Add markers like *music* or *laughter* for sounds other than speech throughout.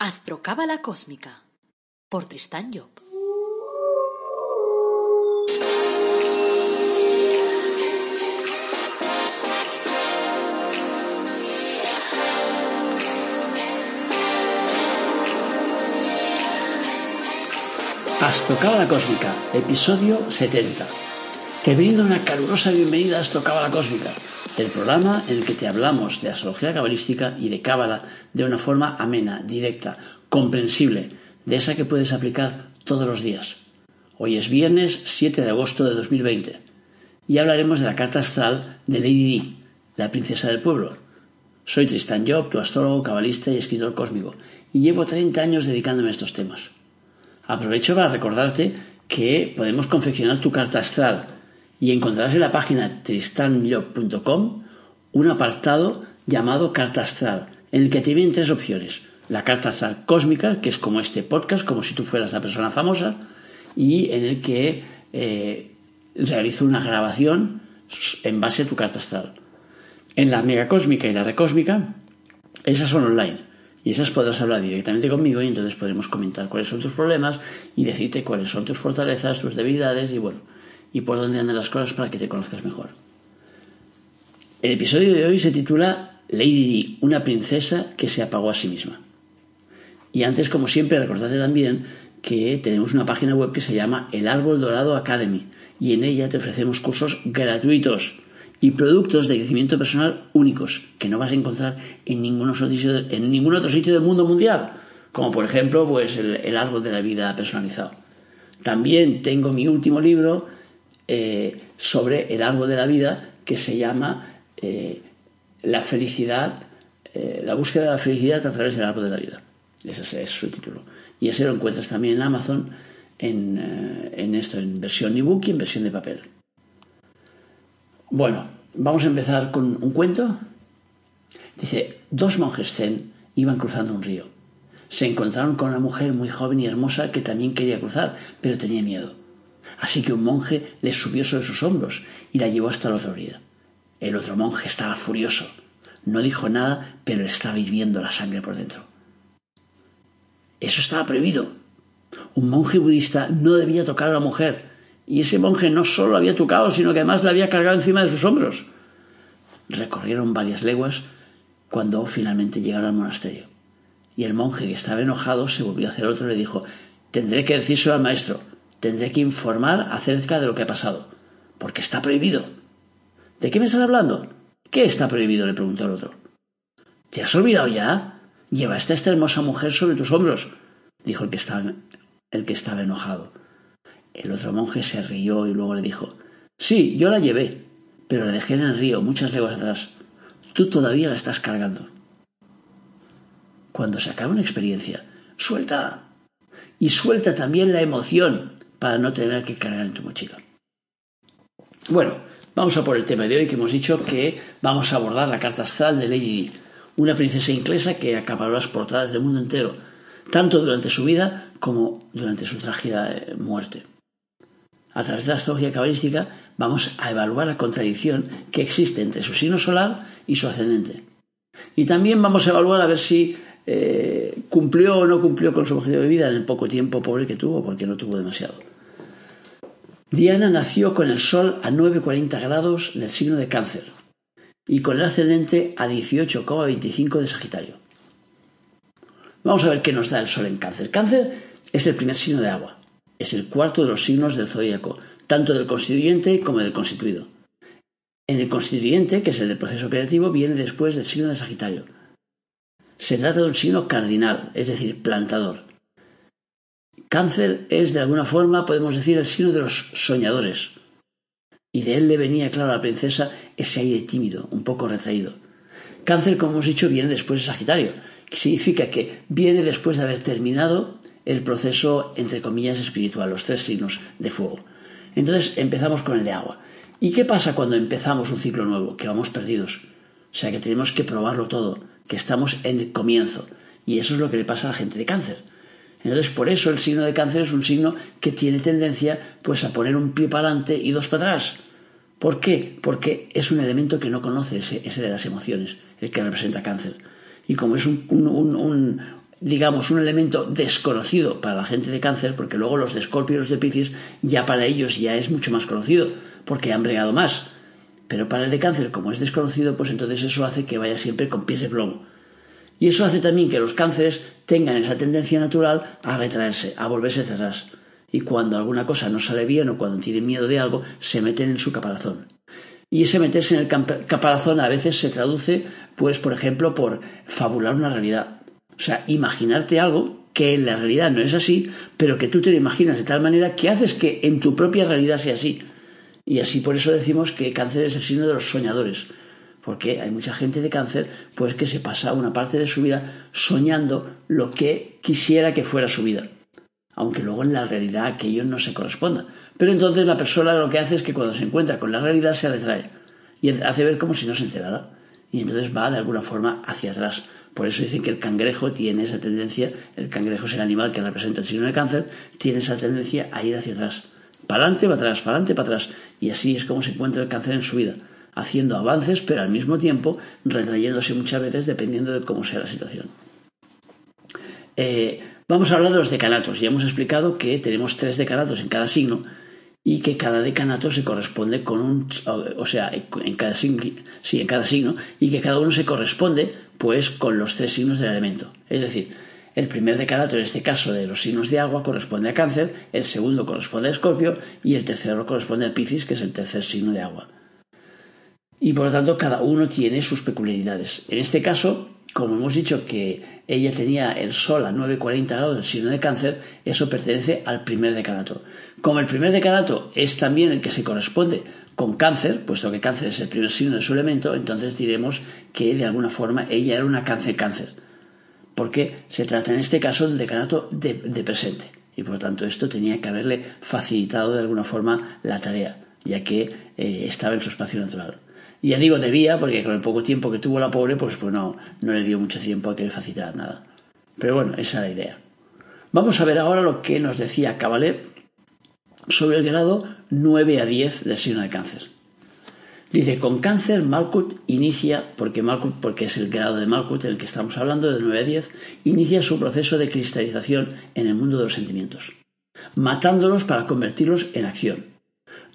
Astrocábala Cósmica por Tristán Job. Astrocábala Cósmica, episodio 70. Te brindo una calurosa bienvenida a Astrocábala Cósmica, el programa en el que te hablamos de astrología cabalística y de cábala de una forma amena, directa, comprensible, de esa que puedes aplicar todos los días. Hoy es viernes 7 de agosto de 2020 y hablaremos de la carta astral de Lady Di, la princesa del pueblo. Soy Tristan Job, tu astrólogo, cabalista y escritor cósmico, y llevo 30 años dedicándome a estos temas. Aprovecho para recordarte que podemos confeccionar tu carta astral y encontrarás en la página tristanjob.com un apartado llamado Carta Astral, en el que te tres opciones. La carta astral cósmica, que es como este podcast, como si tú fueras la persona famosa, y en el que eh, realizo una grabación en base a tu carta astral. En la mega cósmica y la recósmica, esas son online. Y esas podrás hablar directamente conmigo y entonces podremos comentar cuáles son tus problemas y decirte cuáles son tus fortalezas, tus debilidades y bueno, y por dónde andan las cosas para que te conozcas mejor. El episodio de hoy se titula Lady Di, una princesa que se apagó a sí misma. Y antes, como siempre, recordate también que tenemos una página web que se llama El Árbol Dorado Academy y en ella te ofrecemos cursos gratuitos y productos de crecimiento personal únicos que no vas a encontrar en ningún otro sitio, en ningún otro sitio del mundo mundial, como por ejemplo pues el, árbol de la vida personalizado. También tengo mi último libro eh, sobre el árbol de la vida que se llama eh, La felicidad, eh, la búsqueda de la felicidad a través del árbol de la vida. Ese es su título. Y ese lo encuentras también en Amazon en, en esto, en versión ebook y en versión de papel. Bueno, vamos a empezar con un cuento. Dice, dos monjes zen iban cruzando un río. Se encontraron con una mujer muy joven y hermosa que también quería cruzar, pero tenía miedo. Así que un monje le subió sobre sus hombros y la llevó hasta la orilla. El otro monje estaba furioso. No dijo nada, pero estaba hirviendo la sangre por dentro. Eso estaba prohibido. Un monje budista no debía tocar a la mujer, y ese monje no solo había tocado, sino que además la había cargado encima de sus hombros. Recorrieron varias leguas cuando finalmente llegaron al monasterio. Y el monje, que estaba enojado, se volvió hacia el otro y le dijo Tendré que decírselo al maestro, tendré que informar acerca de lo que ha pasado, porque está prohibido. ¿De qué me estás hablando? ¿Qué está prohibido? le preguntó el otro. ¿Te has olvidado ya? Llevaste a esta hermosa mujer sobre tus hombros, dijo el que estaba, el que estaba enojado. El otro monje se rió y luego le dijo Sí, yo la llevé, pero la dejé en el río muchas leguas atrás. Tú todavía la estás cargando. Cuando se acaba una experiencia, suelta. Y suelta también la emoción para no tener que cargar en tu mochila. Bueno, vamos a por el tema de hoy que hemos dicho que vamos a abordar la carta astral de Lady Di, una princesa inglesa que acaparó las portadas del mundo entero, tanto durante su vida como durante su trágica eh, muerte a través de la astrología cabalística, vamos a evaluar la contradicción que existe entre su signo solar y su ascendente. Y también vamos a evaluar a ver si eh, cumplió o no cumplió con su objetivo de vida en el poco tiempo pobre que tuvo, porque no tuvo demasiado. Diana nació con el Sol a 9,40 grados del signo de Cáncer y con el ascendente a 18,25 de Sagitario. Vamos a ver qué nos da el Sol en Cáncer. Cáncer es el primer signo de agua. Es el cuarto de los signos del zodíaco, tanto del constituyente como del constituido. En el constituyente, que es el del proceso creativo, viene después del signo de Sagitario. Se trata de un signo cardinal, es decir, plantador. Cáncer es, de alguna forma, podemos decir, el signo de los soñadores. Y de él le venía, claro, a la princesa ese aire tímido, un poco retraído. Cáncer, como hemos dicho, viene después de Sagitario, que significa que viene después de haber terminado el proceso, entre comillas, espiritual, los tres signos de fuego. Entonces empezamos con el de agua. ¿Y qué pasa cuando empezamos un ciclo nuevo? Que vamos perdidos. O sea que tenemos que probarlo todo, que estamos en el comienzo. Y eso es lo que le pasa a la gente de cáncer. Entonces, por eso el signo de cáncer es un signo que tiene tendencia pues a poner un pie para adelante y dos para atrás. ¿Por qué? Porque es un elemento que no conoce ese, de las emociones, el que representa cáncer. Y como es un, digamos, un elemento desconocido para la gente de cáncer, porque luego los de Escorpio y los de Piscis ya para ellos ya es mucho más conocido, porque han bregado más. Pero para el de cáncer, como es desconocido, pues entonces eso hace que vaya siempre con pies de plomo. Y eso hace también que los cánceres tengan esa tendencia natural a retraerse, a volverse atrás. Y cuando alguna cosa no sale bien o cuando tienen miedo de algo, se meten en su caparazón. Y ese meterse en el caparazón a veces se traduce, pues, por ejemplo, por fabular una realidad. O sea, imaginarte algo que en la realidad no es así, pero que tú te lo imaginas de tal manera que haces que en tu propia realidad sea así. Y así por eso decimos que cáncer es el signo de los soñadores. Porque hay mucha gente de cáncer, pues que se pasa una parte de su vida soñando lo que quisiera que fuera su vida aunque luego en la realidad aquello no se corresponda. Pero entonces la persona lo que hace es que cuando se encuentra con la realidad se retrae y hace ver como si no se enterara. Y entonces va de alguna forma hacia atrás. Por eso dicen que el cangrejo tiene esa tendencia, el cangrejo es el animal que representa el signo de cáncer, tiene esa tendencia a ir hacia atrás. Para adelante, para atrás, para adelante, para atrás. Y así es como se encuentra el cáncer en su vida, haciendo avances, pero al mismo tiempo retrayéndose muchas veces dependiendo de cómo sea la situación. Eh, Vamos a hablar de los decanatos. Ya hemos explicado que tenemos tres decanatos en cada signo y que cada decanato se corresponde con un, o sea, en cada signo, en cada signo, y que cada uno se corresponde, pues, con los tres signos del elemento. Es decir, el primer decanato, en este caso de los signos de agua, corresponde a Cáncer, el segundo corresponde a Escorpio y el tercero corresponde a Piscis, que es el tercer signo de agua. Y por lo tanto, cada uno tiene sus peculiaridades. En este caso, como hemos dicho que ella tenía el Sol a 9,40 grados del signo de cáncer, eso pertenece al primer decanato. Como el primer decanato es también el que se corresponde con cáncer, puesto que cáncer es el primer signo de su elemento, entonces diremos que de alguna forma ella era una cáncer-cáncer, porque se trata en este caso del decanato de, presente. Y por lo tanto esto tenía que haberle facilitado de alguna forma la tarea, ya que eh, estaba en su espacio natural. Y ya digo debía, porque con el poco tiempo que tuvo la pobre, pues, pues no, no le dio mucho tiempo a que le facilitar nada. Pero bueno, esa es la idea. Vamos a ver ahora lo que nos decía Cabalet sobre el grado 9 a 10 del signo de cáncer. Dice, con cáncer Malkut inicia, porque Malkut, porque es el grado de Malkut en el que estamos hablando, de 9 a 10, inicia su proceso de cristalización en el mundo de los sentimientos, matándolos para convertirlos en acción.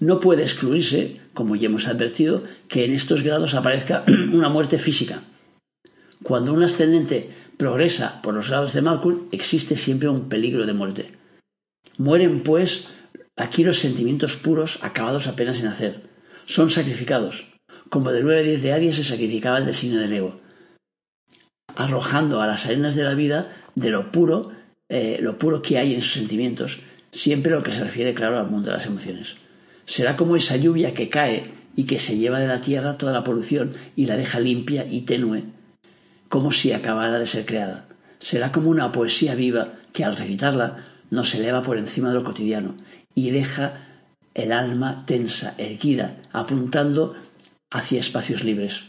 No puede excluirse como ya hemos advertido, que en estos grados aparezca *clears throat* una muerte física. Cuando un ascendente progresa por los grados de Malkuth, existe siempre un peligro de muerte. Mueren, pues, aquí los sentimientos puros acabados apenas en hacer. Son sacrificados, como de 9 a 10 de Aries se sacrificaba el destino del ego, arrojando a las arenas de la vida de lo puro, eh, lo puro que hay en sus sentimientos, siempre lo que se refiere, claro, al mundo de las emociones. Será como esa lluvia que cae y que se lleva de la tierra toda la polución y la deja limpia y tenue, como si acabara de ser creada. Será como una poesía viva que al recitarla nos eleva por encima de lo cotidiano y deja el alma tensa, erguida, apuntando hacia espacios libres.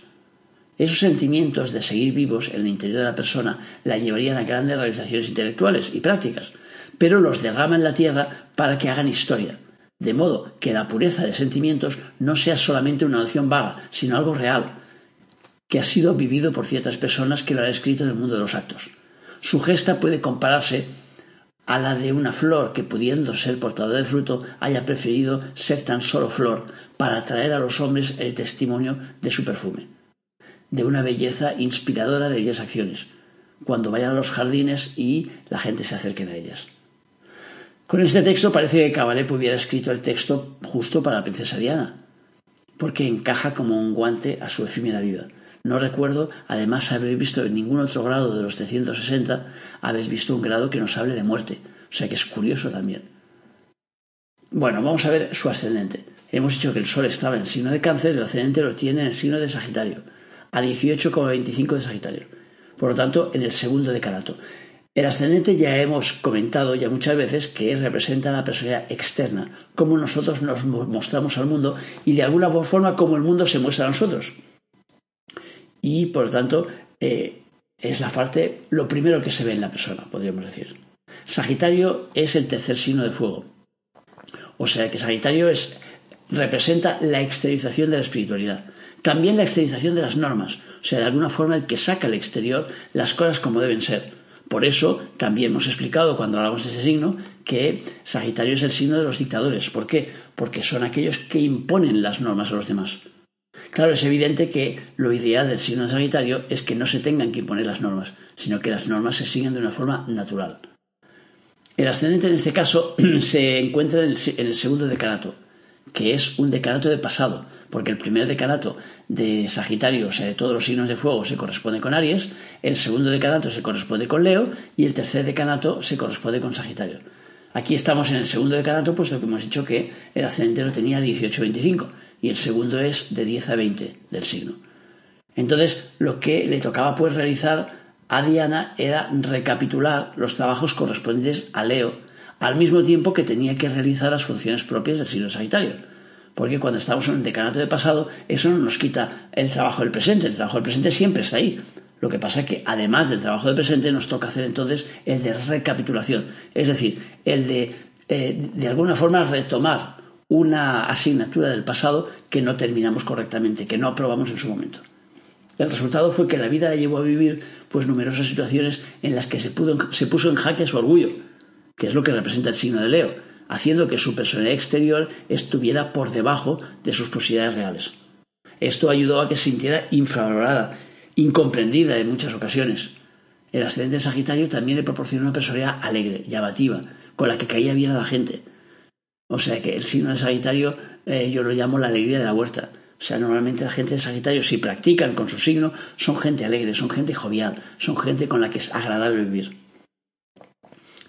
Esos sentimientos de seguir vivos en el interior de la persona la llevarían a grandes realizaciones intelectuales y prácticas, pero los derrama en la tierra para que hagan historia, de modo que la pureza de sentimientos no sea solamente una noción vaga, sino algo real, que ha sido vivido por ciertas personas que lo han escrito en el mundo de los actos. Su gesta puede compararse a la de una flor que, pudiendo ser portadora de fruto, haya preferido ser tan solo flor para atraer a los hombres el testimonio de su perfume, de una belleza inspiradora de bellas acciones, cuando vayan a los jardines y la gente se acerque a ellas. Con este texto parece que Cabaret hubiera escrito el texto justo para la princesa Diana, porque encaja como un guante a su efímera vida. No recuerdo, además, haber visto en ningún otro grado de los 360, habéis visto un grado que nos hable de muerte. O sea que es curioso también. Bueno, vamos a ver su ascendente. Hemos dicho que el Sol estaba en el signo de Cáncer el ascendente lo tiene en el signo de Sagitario, a 18,25 de Sagitario. Por lo tanto, en el segundo decanato. El ascendente ya hemos comentado ya muchas veces que representa la personalidad externa, cómo nosotros nos mostramos al mundo y de alguna forma cómo el mundo se muestra a nosotros. Y por lo tanto eh, es la parte, lo primero que se ve en la persona, podríamos decir. Sagitario es el tercer signo de fuego. O sea que Sagitario es, representa la exteriorización de la espiritualidad. También la exteriorización de las normas. O sea, de alguna forma el que saca al exterior las cosas como deben ser Por eso también hemos explicado cuando hablamos de ese signo que Sagitario es el signo de los dictadores. ¿Por qué? Porque son aquellos que imponen las normas a los demás. Claro, es evidente que lo ideal del signo de Sagitario es que no se tengan que imponer las normas, sino que las normas se sigan de una forma natural. El ascendente en este caso *clears throat* se encuentra en el, segundo decanato, que es un decanato de pasado, porque el primer decanato de Sagitario, o sea, de todos los signos de fuego, se corresponde con Aries, el segundo decanato se corresponde con Leo y el tercer decanato se corresponde con Sagitario. Aquí estamos en el segundo decanato, puesto que hemos dicho que el ascendente lo tenía 18-25 y el segundo es de 10 a 20 del signo. Entonces, lo que le tocaba pues realizar a Diana era recapitular los trabajos correspondientes a Leo, al mismo tiempo que tenía que realizar las funciones propias del signo Sagitario. Porque cuando estamos en un decanato de pasado, eso no nos quita el trabajo del presente. El trabajo del presente siempre está ahí. Lo que pasa es que además del trabajo del presente nos toca hacer entonces el de recapitulación, es decir, el de eh, de alguna forma retomar una asignatura del pasado que no terminamos correctamente, que no aprobamos en su momento. El resultado fue que la vida la llevó a vivir pues numerosas situaciones en las que se, se puso en jaque su orgullo, que es lo que representa el signo de Leo, haciendo que su personalidad exterior estuviera por debajo de sus posibilidades reales. Esto ayudó a que se sintiera infravalorada, incomprendida en muchas ocasiones. El ascendente Sagitario también le proporcionó una personalidad alegre, llamativa, con la que caía bien a la gente. O sea que el signo de Sagitario eh, yo lo llamo la alegría de la huerta. O sea, normalmente la gente de Sagitario, si practican con su signo, son gente alegre, son gente jovial, son gente con la que es agradable vivir.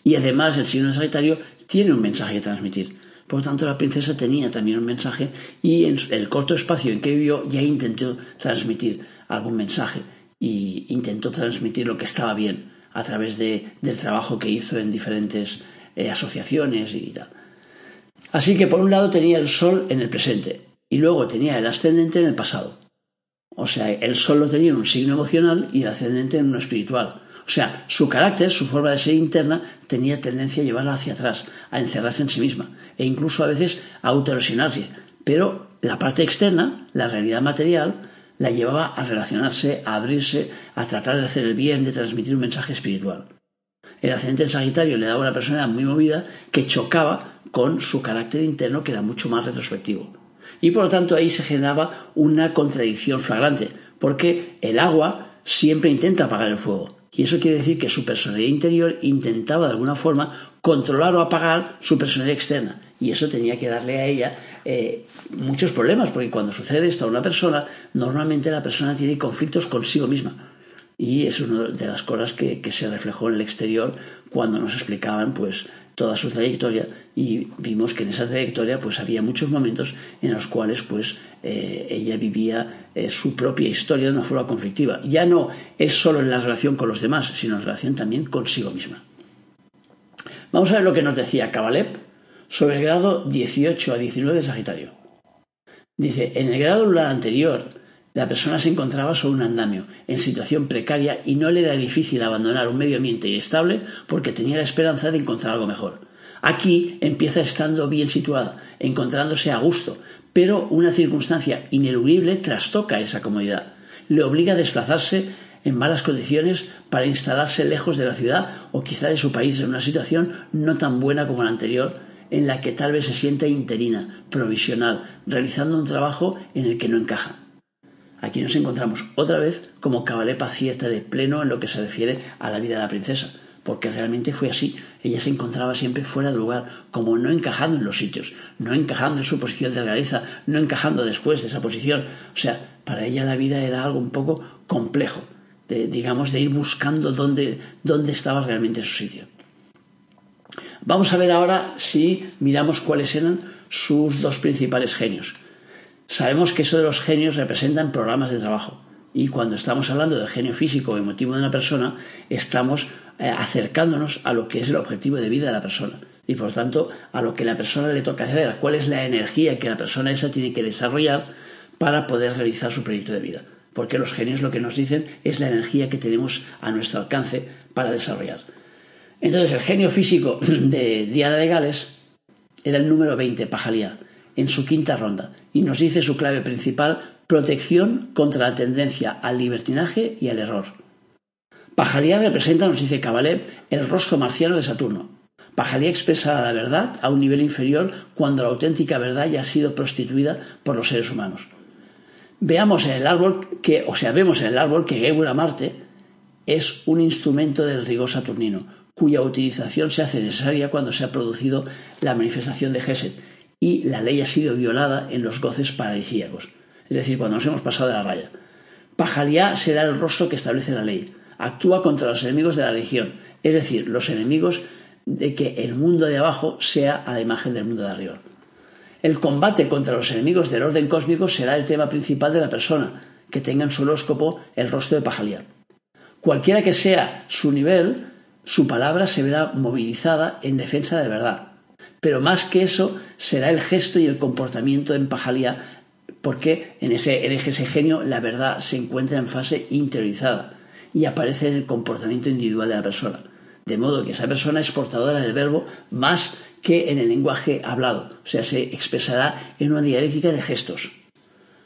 Y además el signo de Sagitario tiene un mensaje que transmitir. Por lo tanto, la princesa tenía también un mensaje y en el corto espacio en que vivió ya intentó transmitir algún mensaje y intentó transmitir lo que estaba bien a través de, del trabajo que hizo en diferentes eh, asociaciones y tal. Así que por un lado tenía el sol en el presente y luego tenía el ascendente en el pasado. O sea, el sol lo tenía en un signo emocional y el ascendente en uno espiritual. O sea, su carácter, su forma de ser interna, tenía tendencia a llevarla hacia atrás, a encerrarse en sí misma e incluso a veces a autoerosionarse. Pero la parte externa, la realidad material, la llevaba a relacionarse, a abrirse, a tratar de hacer el bien, de transmitir un mensaje espiritual. El ascendente en Sagitario le daba una personalidad muy movida que chocaba con su carácter interno que era mucho más retrospectivo. Y por lo tanto ahí se generaba una contradicción flagrante, porque el agua siempre intenta apagar el fuego. Y eso quiere decir que su personalidad interior intentaba de alguna forma controlar o apagar su personalidad externa. Y eso tenía que darle a ella eh, muchos problemas, porque cuando sucede esto a una persona, normalmente la persona tiene conflictos consigo misma. Y es una de las cosas que, que se reflejó en el exterior cuando nos explicaban pues toda su trayectoria y vimos que en esa trayectoria pues había muchos momentos en los cuales pues eh, ella vivía eh, su propia historia de una forma conflictiva. Ya no es solo en la relación con los demás, sino en relación también consigo misma. Vamos a ver lo que nos decía Cabalep sobre el grado 18 a 19 de Sagitario. Dice, en el grado lunar anterior, la persona se encontraba sobre un andamio, en situación precaria y no le era difícil abandonar un medio ambiente inestable porque tenía la esperanza de encontrar algo mejor. Aquí empieza estando bien situada, encontrándose a gusto, pero una circunstancia ineludible trastoca esa comodidad. Le obliga a desplazarse en malas condiciones para instalarse lejos de la ciudad o quizá de su país en una situación no tan buena como la anterior, en la que tal vez se sienta interina, provisional, realizando un trabajo en el que no encaja. Aquí nos encontramos otra vez como Cabalepa acierta de pleno en lo que se refiere a la vida de la princesa, porque realmente fue así. Ella se encontraba siempre fuera de lugar, como no encajando en los sitios, no encajando en su posición de realeza, no encajando después de esa posición. O sea, para ella la vida era algo un poco complejo, de, digamos, de ir buscando dónde, dónde estaba realmente su sitio. Vamos a ver ahora si miramos cuáles eran sus dos principales genios. Sabemos que eso de los genios representan programas de trabajo. Y cuando estamos hablando del genio físico o emotivo de una persona, estamos eh, acercándonos a lo que es el objetivo de vida de la persona. Y por tanto, a lo que la persona le toca hacer, cuál es la energía que la persona esa tiene que desarrollar para poder realizar su proyecto de vida. Porque los genios lo que nos dicen es la energía que tenemos a nuestro alcance para desarrollar. Entonces, el genio físico *clears throat* de Diana de Gales era el número 20, Pajalía en su quinta ronda y nos dice su clave principal, protección contra la tendencia al libertinaje y al error. Pajalía representa, nos dice Kabalev, el rostro marciano de Saturno. Pajalía expresa la verdad a un nivel inferior cuando la auténtica verdad ya ha sido prostituida por los seres humanos. Veamos en el árbol que, o sea, vemos en el árbol que Gebura Marte es un instrumento del rigor saturnino, cuya utilización se hace necesaria cuando se ha producido la manifestación de Gesed y la ley ha sido violada en los goces paradisíacos, es decir, cuando nos hemos pasado de la raya. Pajalía será el rostro que establece la ley, actúa contra los enemigos de la religión, es decir, los enemigos de que el mundo de abajo sea a la imagen del mundo de arriba. El combate contra los enemigos del orden cósmico será el tema principal de la persona, que tenga en su horóscopo el rostro de Pajalía. Cualquiera que sea su nivel, su palabra se verá movilizada en defensa de verdad. Pero más que eso, será el gesto y el comportamiento en Pajalía, porque en ese, en ese genio la verdad se encuentra en fase interiorizada y aparece en el comportamiento individual de la persona. De modo que esa persona es portadora del verbo más que en el lenguaje hablado, o sea, se expresará en una dialéctica de gestos.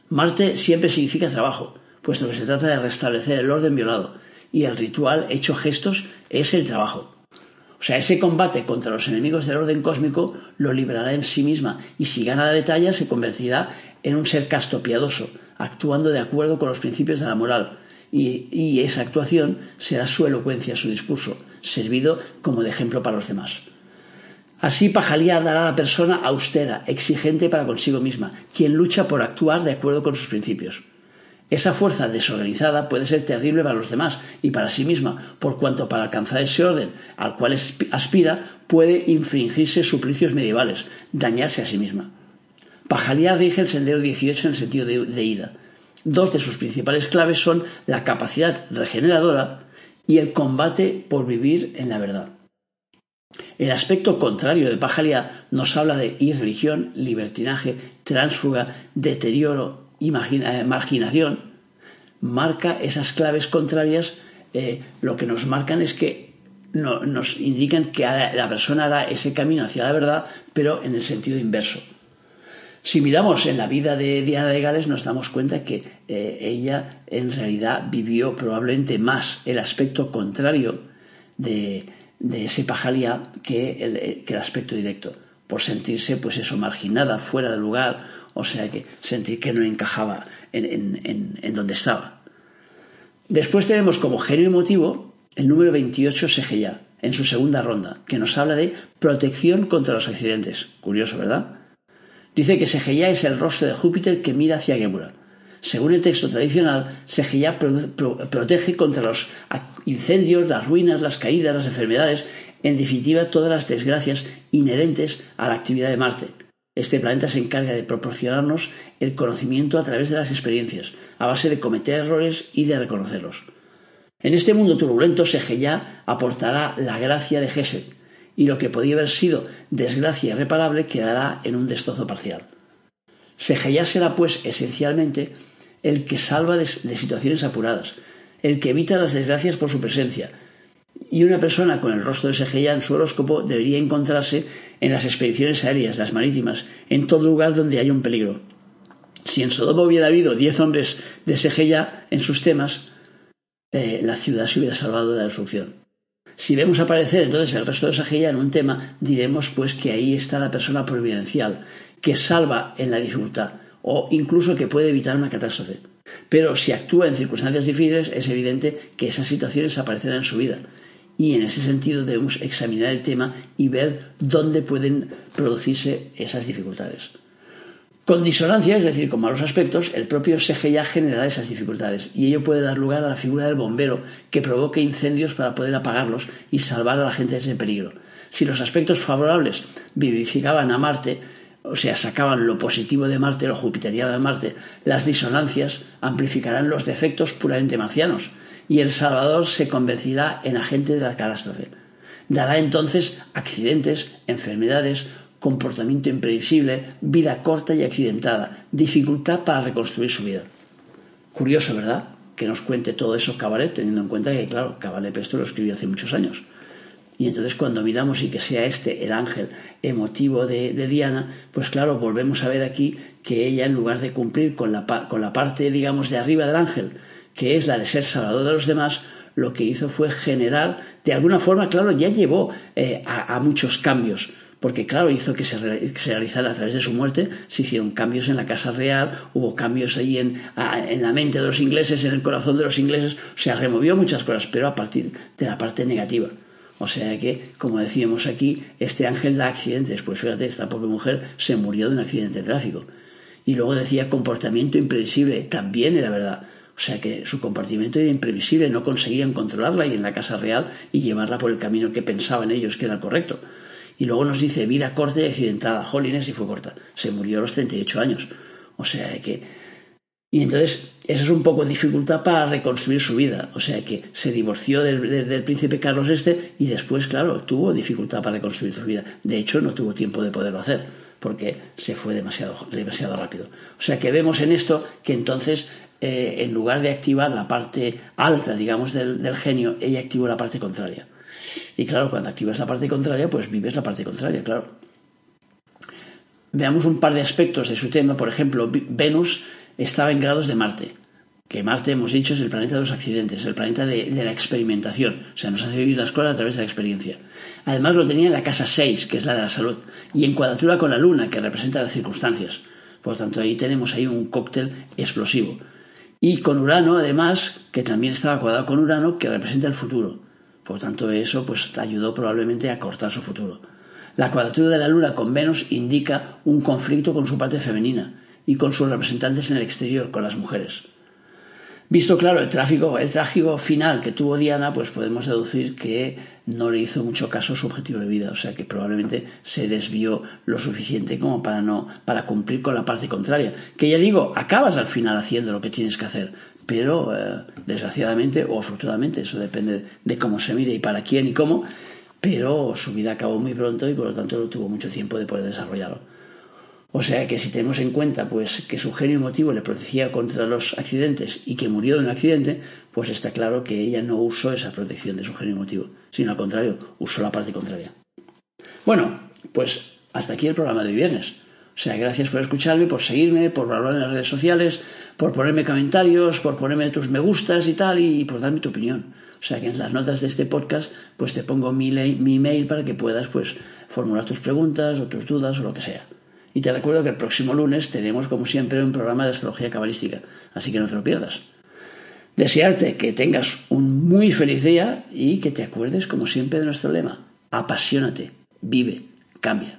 Marte siempre significa trabajo, puesto que se trata de restablecer el orden violado, y el ritual hecho gestos es el trabajo. O sea, ese combate contra los enemigos del orden cósmico lo librará en sí misma y si gana la batalla se convertirá en un ser casto piadoso, actuando de acuerdo con los principios de la moral, y, esa actuación será su elocuencia, su discurso, servido como de ejemplo para los demás. Así Pajalía dará a la persona austera, exigente para consigo misma, quien lucha por actuar de acuerdo con sus principios. Esa fuerza desorganizada puede ser terrible para los demás y para sí misma, por cuanto para alcanzar ese orden al cual aspira puede infringirse suplicios medievales, dañarse a sí misma. Pajalía rige el sendero 18 en el sentido de ida. Dos de sus principales claves son la capacidad regeneradora y el combate por vivir en la verdad. El aspecto contrario de Pajalia nos habla de irreligión, libertinaje, transfuga, deterioro, eh, marginación. Marca esas claves contrarias, eh, lo que nos marcan es que nos indican que la persona hará ese camino hacia la verdad, pero en el sentido inverso. Si miramos en la vida de Diana de Gales nos damos cuenta que eh, ella en realidad vivió probablemente más el aspecto contrario de, ese pajalía que el, que el aspecto directo, por sentirse pues eso marginada, fuera de lugar, o sea que sentir que no encajaba en, donde estaba. Después tenemos como genio emotivo el número 28 Segeya, en su segunda ronda, que nos habla de protección contra los accidentes. Curioso, ¿verdad? Dice que Segeya es el rostro de Júpiter que mira hacia Gemura. Según el texto tradicional, Segeya protege contra los incendios, las ruinas, las caídas, las enfermedades, en definitiva todas las desgracias inherentes a la actividad de Marte. Este planeta se encarga de proporcionarnos el conocimiento a través de las experiencias, a base de cometer errores y de reconocerlos. En este mundo turbulento, Segeya aportará la gracia de Gesed, y lo que podía haber sido desgracia irreparable quedará en un destrozo parcial. Segeya será, pues, esencialmente el que salva de, situaciones apuradas, el que evita las desgracias por su presencia, y una persona con el rostro de Segeya en su horóscopo debería encontrarse en las expediciones aéreas, las marítimas, en todo lugar donde haya un peligro. Si en Sodoma hubiera habido diez hombres de Segeya en sus temas, eh, la ciudad se hubiera salvado de la destrucción. Si vemos aparecer entonces el resto de Sajeya en un tema, diremos pues que ahí está la persona providencial, que salva en la dificultad o incluso que puede evitar una catástrofe. Pero si actúa en circunstancias difíciles, es evidente que esas situaciones aparecerán en su vida. Y en ese sentido debemos examinar el tema y ver dónde pueden producirse esas dificultades. Con disonancia, es decir, con malos aspectos, el propio ya generará esas dificultades y ello puede dar lugar a la figura del bombero que provoque incendios para poder apagarlos y salvar a la gente de ese peligro. Si los aspectos favorables vivificaban a Marte, o sea, sacaban lo positivo de Marte, lo jupiteriano de Marte, las disonancias amplificarán los defectos puramente marcianos y el Salvador se convertirá en agente de la catástrofe. Dará entonces accidentes, enfermedades, comportamiento imprevisible, vida corta y accidentada, dificultad para reconstruir su vida. Curioso, ¿verdad? Que nos cuente todo eso Cabaret, teniendo en cuenta que, claro, Cabaret esto lo escribió hace muchos años. Y entonces cuando miramos y que sea este el ángel emotivo de, Diana, pues claro, volvemos a ver aquí que ella en lugar de cumplir con la, con la parte, digamos, de arriba del ángel, que es la de ser salvador de los demás, lo que hizo fue generar, de alguna forma, claro, ya llevó eh, a, muchos cambios porque claro, hizo que se, realizara a través de su muerte, se hicieron cambios en la Casa Real, hubo cambios ahí en, en, la mente de los ingleses, en el corazón de los ingleses, o sea, removió muchas cosas, pero a partir de la parte negativa. O sea que, como decíamos aquí, este ángel da accidentes. Pues fíjate, esta pobre mujer se murió de un accidente de tráfico. Y luego decía comportamiento imprevisible. También era verdad. O sea que su comportamiento era imprevisible, no conseguían controlarla y en la Casa Real y llevarla por el camino que pensaban ellos que era el correcto. Y luego nos dice vida corta y accidentada. Jolines y fue corta. Se murió a los 38 años. O sea que y entonces, esa es un poco dificultad para reconstruir su vida. O sea que se divorció del, príncipe Carlos este y después, claro, tuvo dificultad para reconstruir su vida. De hecho, no tuvo tiempo de poderlo hacer porque se fue demasiado, demasiado rápido. O sea que vemos en esto que entonces, eh, en lugar de activar la parte alta, digamos, del, genio, ella activó la parte contraria. Y claro, cuando activas la parte contraria, pues vives la parte contraria, claro. Veamos un par de aspectos de su tema. Por ejemplo, Venus estaba en grados de Marte, que Marte, hemos dicho, es el planeta de los accidentes, el planeta de, la experimentación, o sea, nos hace vivir las cosas a través de la experiencia. Además lo tenía en la casa 6, que es la de la salud, y en cuadratura con la Luna, que representa las circunstancias. Por tanto, ahí tenemos ahí un cóctel explosivo. Y con Urano, además, que también estaba cuadrado con Urano, que representa el futuro. Por tanto, eso pues ayudó probablemente a cortar su futuro. La cuadratura de la Luna con Venus indica un conflicto con su parte femenina, y con sus representantes en el exterior, con las mujeres. Visto claro el, tráfico, el trágico final que tuvo Diana, pues podemos deducir que no le hizo mucho caso su objetivo de vida, o sea que probablemente se desvió lo suficiente como para no para cumplir con la parte contraria. Que ya digo, acabas al final haciendo lo que tienes que hacer, pero eh, desgraciadamente o afortunadamente, eso depende de cómo se mire y para quién y cómo, pero su vida acabó muy pronto y por lo tanto no tuvo mucho tiempo de poder desarrollarlo. O sea que si tenemos en cuenta pues que su genio emotivo le protegía contra los accidentes y que murió de un accidente, pues está claro que ella no usó esa protección de su genio emotivo, sino al contrario, usó la parte contraria. Bueno, pues hasta aquí el programa de viernes. O sea, gracias por escucharme, por seguirme, por hablar en las redes sociales, por ponerme comentarios, por ponerme tus me gustas y tal, y por darme tu opinión. O sea que en las notas de este podcast, pues te pongo mi, mi email para que puedas pues formular tus preguntas o tus dudas o lo que sea. Y te recuerdo que el próximo lunes tenemos, como siempre, un programa de astrología cabalística, así que no te lo pierdas. Desearte que tengas un muy feliz día y que te acuerdes, como siempre, de nuestro lema. Apasionate, vive, cambia.